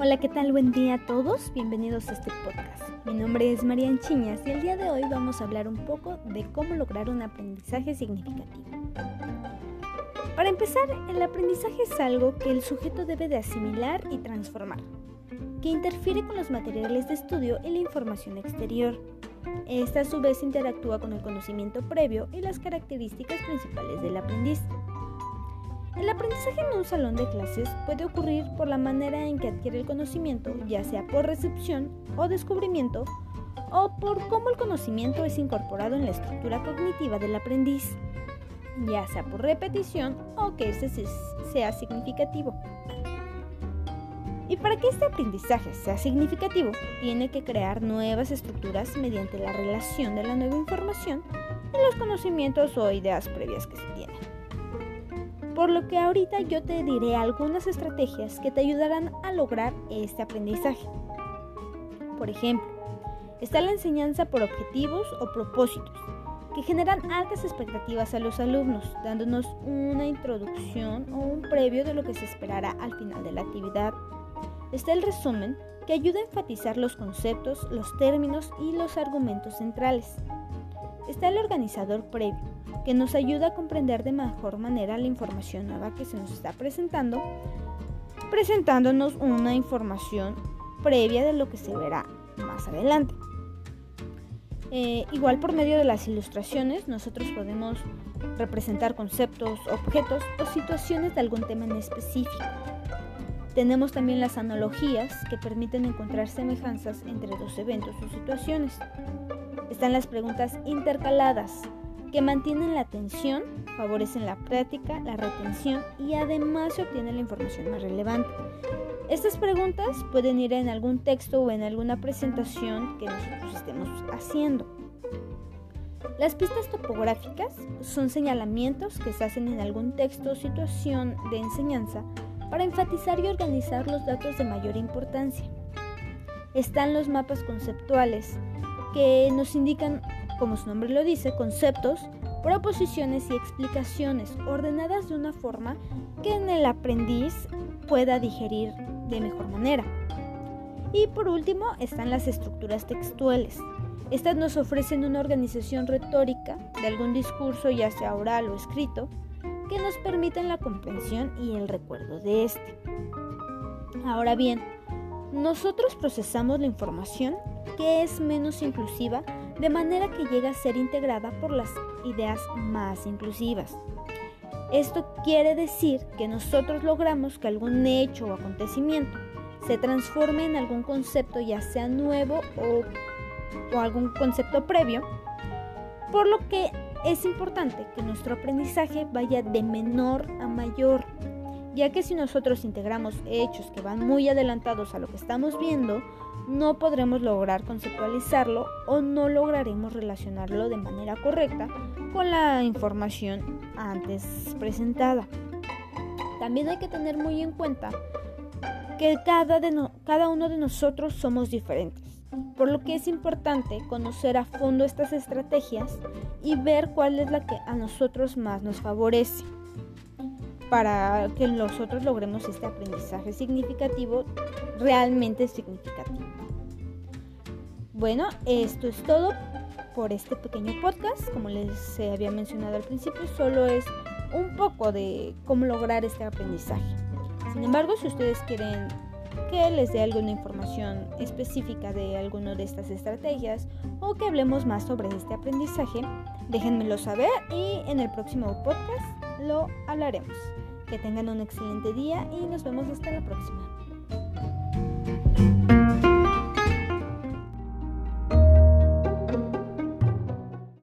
Hola, ¿qué tal? Buen día a todos. Bienvenidos a este podcast. Mi nombre es Marian Chiñas y el día de hoy vamos a hablar un poco de cómo lograr un aprendizaje significativo. Para empezar, el aprendizaje es algo que el sujeto debe de asimilar y transformar, que interfiere con los materiales de estudio y la información exterior. Esta a su vez interactúa con el conocimiento previo y las características principales del aprendiz. El aprendizaje en un salón de clases puede ocurrir por la manera en que adquiere el conocimiento, ya sea por recepción o descubrimiento, o por cómo el conocimiento es incorporado en la estructura cognitiva del aprendiz, ya sea por repetición o que este sea significativo. Y para que este aprendizaje sea significativo, tiene que crear nuevas estructuras mediante la relación de la nueva información y los conocimientos o ideas previas que se tienen. Por lo que ahorita yo te diré algunas estrategias que te ayudarán a lograr este aprendizaje. Por ejemplo, está la enseñanza por objetivos o propósitos, que generan altas expectativas a los alumnos, dándonos una introducción o un previo de lo que se esperará al final de la actividad. Está el resumen, que ayuda a enfatizar los conceptos, los términos y los argumentos centrales. Está el organizador previo, que nos ayuda a comprender de mejor manera la información nueva que se nos está presentando, presentándonos una información previa de lo que se verá más adelante. Eh, igual por medio de las ilustraciones nosotros podemos representar conceptos, objetos o situaciones de algún tema en específico. Tenemos también las analogías que permiten encontrar semejanzas entre dos eventos o situaciones. Están las preguntas intercaladas, que mantienen la atención, favorecen la práctica, la retención y además se obtiene la información más relevante. Estas preguntas pueden ir en algún texto o en alguna presentación que nosotros estemos haciendo. Las pistas topográficas son señalamientos que se hacen en algún texto o situación de enseñanza para enfatizar y organizar los datos de mayor importancia. Están los mapas conceptuales que nos indican como su nombre lo dice, conceptos, proposiciones y explicaciones ordenadas de una forma que el aprendiz pueda digerir de mejor manera. Y por último están las estructuras textuales. Estas nos ofrecen una organización retórica de algún discurso, ya sea oral o escrito, que nos permiten la comprensión y el recuerdo de este. Ahora bien, nosotros procesamos la información que es menos inclusiva de manera que llega a ser integrada por las ideas más inclusivas. Esto quiere decir que nosotros logramos que algún hecho o acontecimiento se transforme en algún concepto ya sea nuevo o, o algún concepto previo, por lo que es importante que nuestro aprendizaje vaya de menor a mayor, ya que si nosotros integramos hechos que van muy adelantados a lo que estamos viendo, no podremos lograr conceptualizarlo o no lograremos relacionarlo de manera correcta con la información antes presentada. También hay que tener muy en cuenta que cada, cada uno de nosotros somos diferentes, por lo que es importante conocer a fondo estas estrategias y ver cuál es la que a nosotros más nos favorece para que nosotros logremos este aprendizaje significativo realmente significativo. Bueno, esto es todo por este pequeño podcast. Como les había mencionado al principio, solo es un poco de cómo lograr este aprendizaje. Sin embargo, si ustedes quieren que les dé alguna información específica de alguna de estas estrategias o que hablemos más sobre este aprendizaje, déjenmelo saber y en el próximo podcast lo hablaremos. Que tengan un excelente día y nos vemos hasta la próxima.